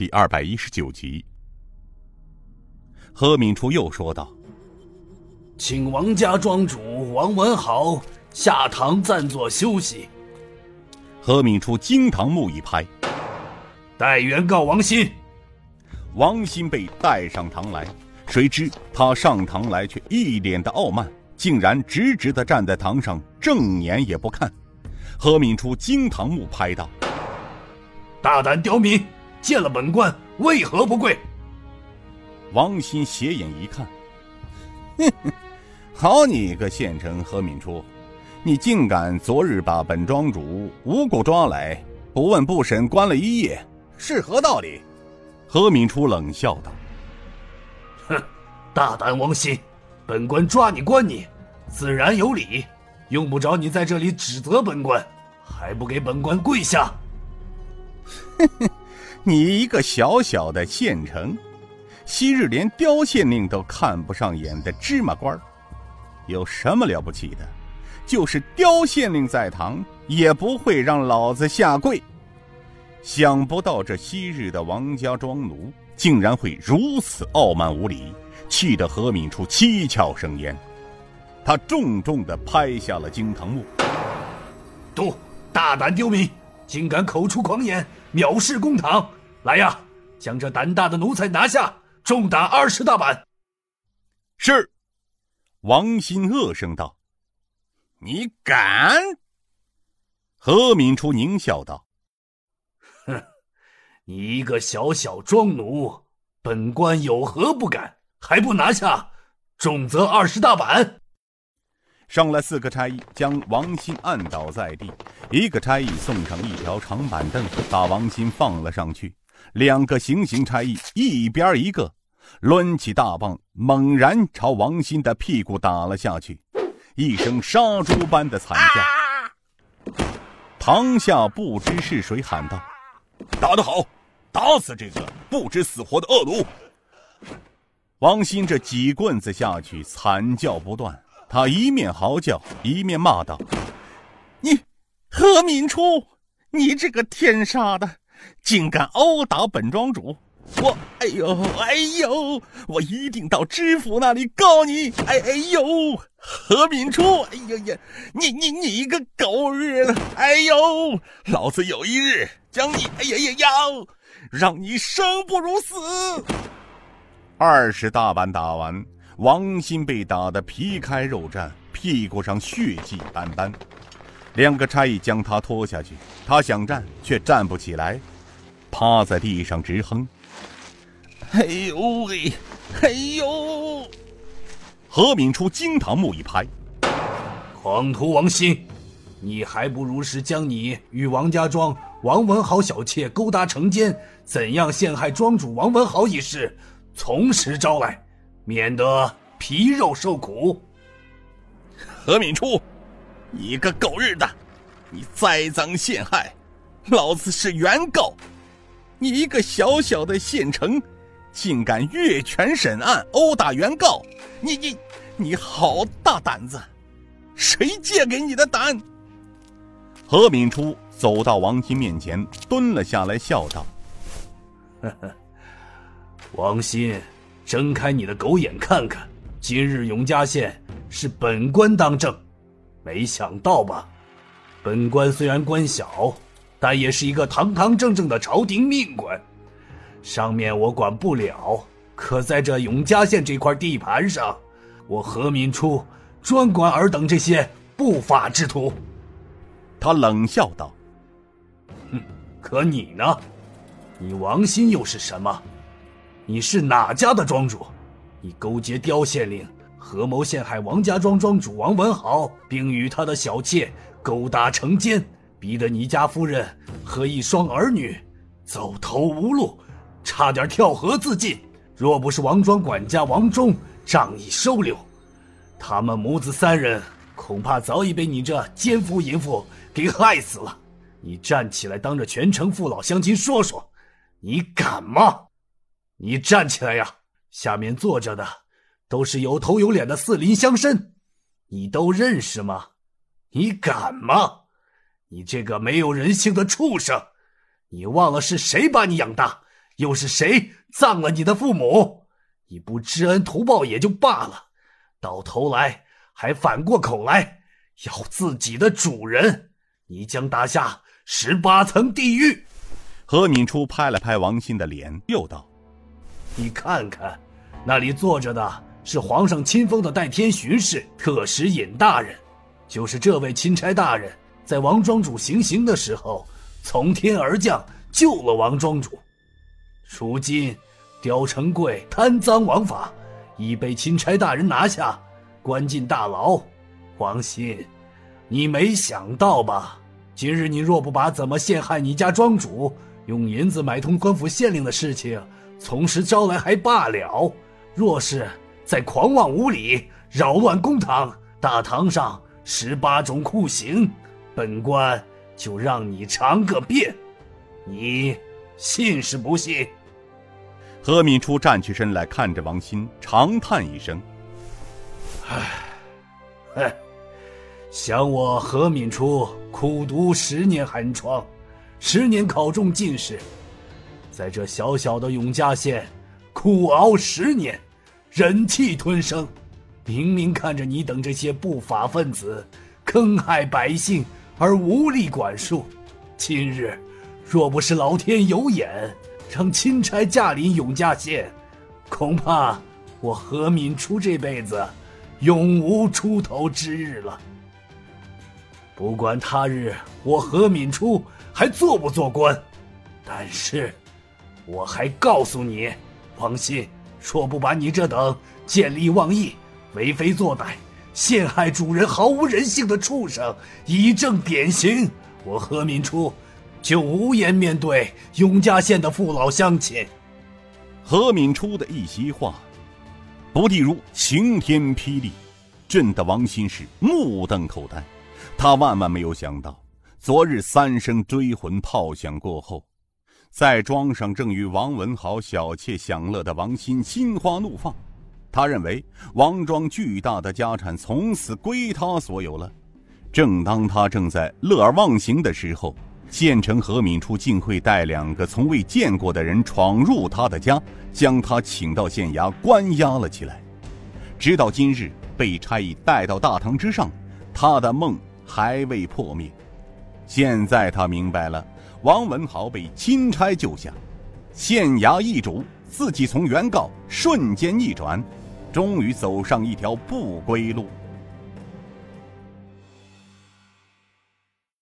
第二百一十九集。何敏初又说道：“请王家庄主王文豪下堂暂坐休息。”何敏初惊堂木一拍：“带原告王鑫。”王鑫被带上堂来，谁知他上堂来却一脸的傲慢，竟然直直的站在堂上，正眼也不看。何敏初惊堂木拍道：“大胆刁民，见了本官为何不跪？”王鑫斜眼一看，哼 哼，好你个县城何敏初，你竟敢昨日把本庄主无故抓来，不问不审关了一夜，是何道理？何敏初冷笑道：“哼，大胆王鑫，本官抓你关你，自然有理，用不着你在这里指责本官，还不给本官跪下？”哼哼，你一个小小的县城。昔日连刁县令都看不上眼的芝麻官有什么了不起的？就是刁县令在堂，也不会让老子下跪。想不到这昔日的王家庄奴，竟然会如此傲慢无礼，气得何敏初七窍生烟。他重重的拍下了惊堂木。都大胆刁民，竟敢口出狂言，藐视公堂！来呀，将这胆大的奴才拿下！重打二十大板。是，王鑫恶声道：“你敢？”何敏初狞笑道：“哼，你一个小小庄奴，本官有何不敢？还不拿下，重则二十大板。”上来四个差役，将王鑫按倒在地。一个差役送上一条长板凳，把王鑫放了上去。两个行刑差役，一边一个，抡起大棒，猛然朝王鑫的屁股打了下去。一声杀猪般的惨叫，堂下不知是谁喊道：“打得好，打死这个不知死活的恶奴！”王鑫这几棍子下去，惨叫不断。他一面嚎叫，一面骂道：“你何敏初，你这个天杀的！”竟敢殴打本庄主！我哎呦哎呦！我一定到知府那里告你！哎哎呦，何敏初！哎呀呀，你你你个狗日的！哎呦，老子有一日将你哎呀呀呀，让你生不如死！二十大板打完，王鑫被打得皮开肉绽，屁股上血迹斑斑。两个差役将他拖下去，他想站却站不起来。趴在地上直哼。哎呦喂，哎呦！何敏初惊堂木一拍：“狂徒王鑫，你还不如实将你与王家庄王文豪小妾勾搭成奸，怎样陷害庄主王文豪一事，从实招来，免得皮肉受苦。”何敏初，你个狗日的！你栽赃陷害，老子是原告。你一个小小的县城，竟敢越权审案、殴打原告！你你你好大胆子！谁借给你的胆？何敏初走到王鑫面前，蹲了下来，笑道：“呵呵，王鑫，睁开你的狗眼看看，今日永嘉县是本官当政，没想到吧？本官虽然官小。”但也是一个堂堂正正的朝廷命官，上面我管不了，可在这永嘉县这块地盘上，我何敏初专管尔等这些不法之徒。他冷笑道：“哼，可你呢？你王鑫又是什么？你是哪家的庄主？你勾结刁县令，合谋陷害王家庄庄主王文豪，并与他的小妾勾搭成奸。”逼得你家夫人和一双儿女走投无路，差点跳河自尽。若不是王庄管家王忠仗义收留，他们母子三人恐怕早已被你这奸夫淫妇给害死了。你站起来，当着全城父老乡亲说说，你敢吗？你站起来呀！下面坐着的都是有头有脸的四邻乡绅，你都认识吗？你敢吗？你这个没有人性的畜生！你忘了是谁把你养大，又是谁葬了你的父母？你不知恩图报也就罢了，到头来还反过口来要自己的主人，你将打下十八层地狱。何敏初拍了拍王鑫的脸，又道：“你看看，那里坐着的是皇上亲封的代天巡视特使尹大人，就是这位钦差大人，在王庄主行刑的时候，从天而降救了王庄主。如今，刁成贵贪赃枉法，已被钦差大人拿下，关进大牢。王鑫，你没想到吧？今日你若不把怎么陷害你家庄主。”用银子买通官府县令的事情，从实招来还罢了；若是再狂妄无礼、扰乱公堂，大堂上十八种酷刑，本官就让你尝个遍。你信是不信？何敏初站起身来，看着王鑫，长叹一声：“唉，唉，想我何敏初苦读十年寒窗。”十年考中进士，在这小小的永嘉县苦熬十年，忍气吞声，明明看着你等这些不法分子坑害百姓而无力管束，今日若不是老天有眼，让钦差驾临永嘉县，恐怕我何敏初这辈子永无出头之日了。不管他日我何敏初。还做不做官？但是，我还告诉你，王鑫，若不把你这等见利忘义、为非作歹、陷害主人、毫无人性的畜生以正典刑，我何敏初就无颜面对永嘉县的父老乡亲。何敏初的一席话，不地如晴天霹雳，震得王鑫是目瞪口呆。他万万没有想到。昨日三声追魂炮响过后，在庄上正与王文豪小妾享乐的王鑫心花怒放，他认为王庄巨大的家产从此归他所有了。正当他正在乐而忘形的时候，县城何敏初竟会带两个从未见过的人闯入他的家，将他请到县衙关押了起来。直到今日被差役带到大堂之上，他的梦还未破灭。现在他明白了，王文豪被钦差救下，县衙易主，自己从原告瞬间逆转，终于走上一条不归路。